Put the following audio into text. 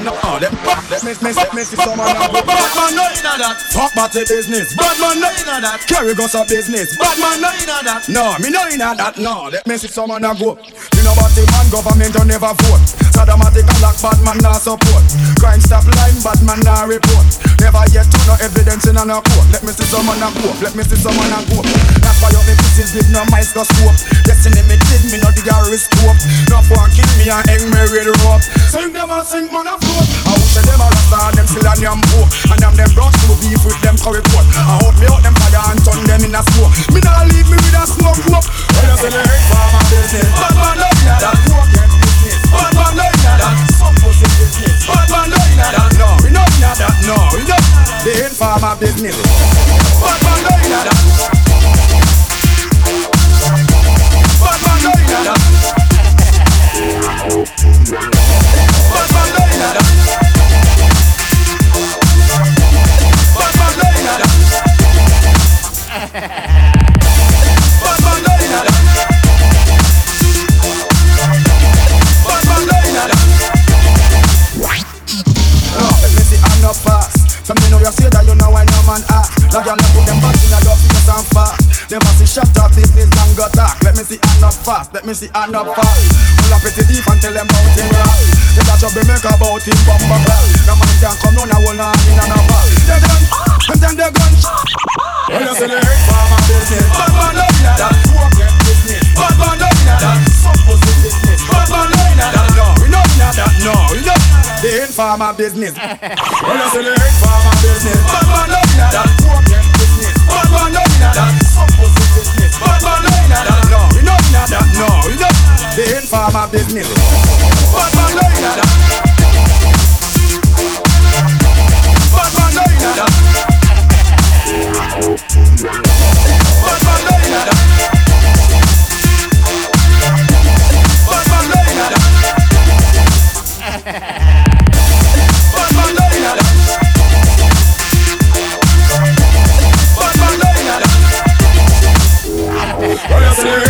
No, them let me, me, me see someone now go Bad man no inna that Fuck party business Bad man no inna that Carry guns a business Bad man no inna that No, me no inna that No, let me see someone now go You know what the man government don't never vote Sadomatic and lock bad man nah support Crime stop line bad man nah report Never yet to no evidence in a no court Let me see someone now go Let me see someone now go That's why you me pieces with no mice go scope Destiny me did me no the risk scope No for kill me and hang me with rope Sing them and sing man a float I hope say them a rasta and them still a yam poor And them them brush to beef with them curry coat I hope me out them fire and turn them in a smoke Me nah leave me with a smoke rope When you say me hate for my business Bad man love me that get business Bad man love me that some pussy business Bad man love me that No, we know me that No, we They ain't for my business Now you put them back in your face and fast Them a see shut up business and go Let me see I'm not fast, let me see I'm not fast Pull up pretty deep and tell them about him rock They got trouble make about him bumper clap No man can come down and hold on in and a They done, and then they gun When you say they hate for my business Bad man love me that. Poor get business Bad man love me that. Some business Bad man love that. No, we know that. No, we know ain't for my business. When you say they hate business Bad man love me that My business Bad man me that Bad man me that Bad man me that Bad man me that Bad